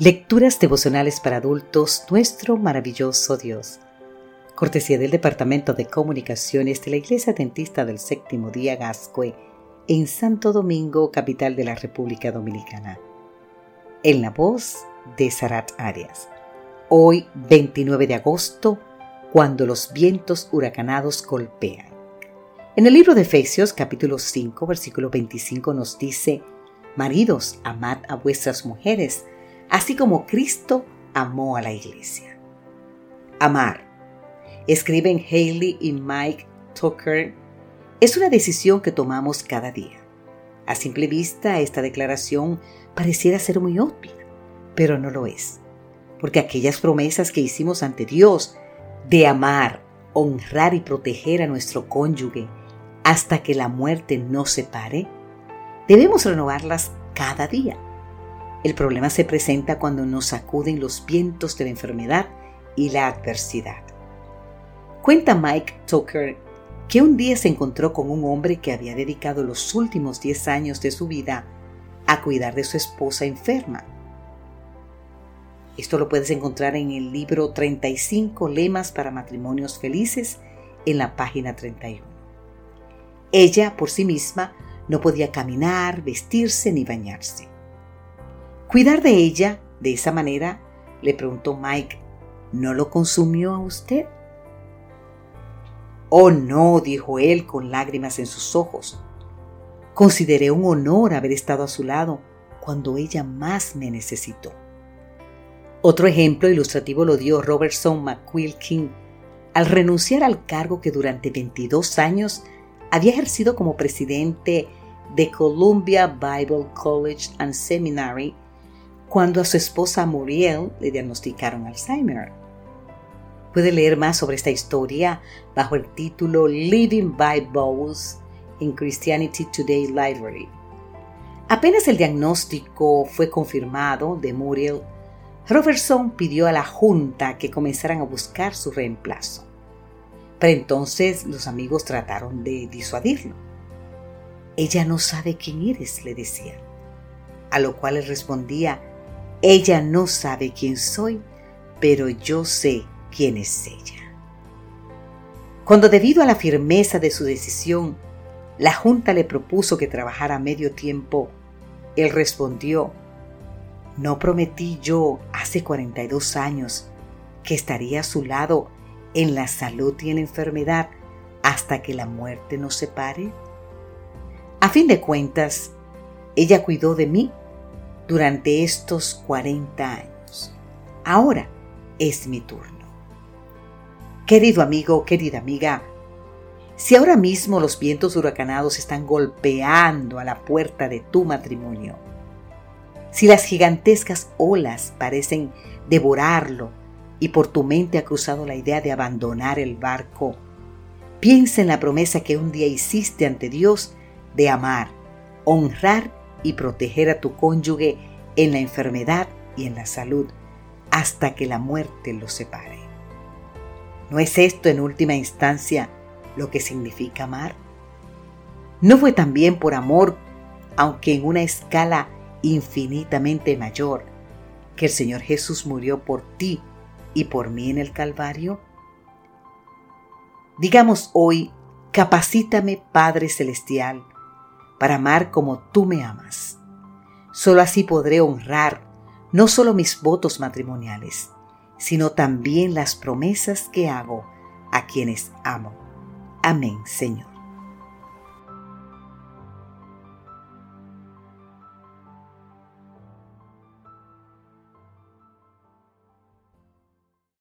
Lecturas devocionales para adultos, nuestro maravilloso Dios. Cortesía del Departamento de Comunicaciones de la Iglesia Dentista del Séptimo Día Gascue, en Santo Domingo, capital de la República Dominicana. En la voz de Sarat Arias. Hoy, 29 de agosto, cuando los vientos huracanados golpean. En el libro de Efesios, capítulo 5, versículo 25, nos dice: Maridos, amad a vuestras mujeres así como Cristo amó a la iglesia. Amar, escriben Haley y Mike Tucker, es una decisión que tomamos cada día. A simple vista, esta declaración pareciera ser muy obvia, pero no lo es, porque aquellas promesas que hicimos ante Dios de amar, honrar y proteger a nuestro cónyuge hasta que la muerte nos separe, debemos renovarlas cada día el problema se presenta cuando nos sacuden los vientos de la enfermedad y la adversidad. Cuenta Mike Tucker que un día se encontró con un hombre que había dedicado los últimos 10 años de su vida a cuidar de su esposa enferma. Esto lo puedes encontrar en el libro 35 Lemas para Matrimonios Felices en la página 31. Ella por sí misma no podía caminar, vestirse ni bañarse. Cuidar de ella de esa manera, le preguntó Mike, ¿no lo consumió a usted? Oh, no, dijo él con lágrimas en sus ojos. Consideré un honor haber estado a su lado cuando ella más me necesitó. Otro ejemplo ilustrativo lo dio Robertson McQuilkin al renunciar al cargo que durante 22 años había ejercido como presidente de Columbia Bible College and Seminary cuando a su esposa Muriel le diagnosticaron Alzheimer. Puede leer más sobre esta historia bajo el título Living Bibles in Christianity Today Library. Apenas el diagnóstico fue confirmado de Muriel, Robertson pidió a la Junta que comenzaran a buscar su reemplazo. Pero entonces los amigos trataron de disuadirlo. Ella no sabe quién eres, le decía. A lo cual él respondía, ella no sabe quién soy, pero yo sé quién es ella. Cuando debido a la firmeza de su decisión, la Junta le propuso que trabajara medio tiempo, él respondió, ¿no prometí yo hace 42 años que estaría a su lado en la salud y en la enfermedad hasta que la muerte nos separe? A fin de cuentas, ella cuidó de mí durante estos 40 años. Ahora es mi turno. Querido amigo, querida amiga, si ahora mismo los vientos huracanados están golpeando a la puerta de tu matrimonio, si las gigantescas olas parecen devorarlo y por tu mente ha cruzado la idea de abandonar el barco, piensa en la promesa que un día hiciste ante Dios de amar, honrar y proteger a tu cónyuge en la enfermedad y en la salud hasta que la muerte los separe. ¿No es esto en última instancia lo que significa amar? ¿No fue también por amor, aunque en una escala infinitamente mayor, que el Señor Jesús murió por ti y por mí en el Calvario? Digamos hoy, capacítame Padre Celestial para amar como tú me amas. Solo así podré honrar no solo mis votos matrimoniales, sino también las promesas que hago a quienes amo. Amén, Señor.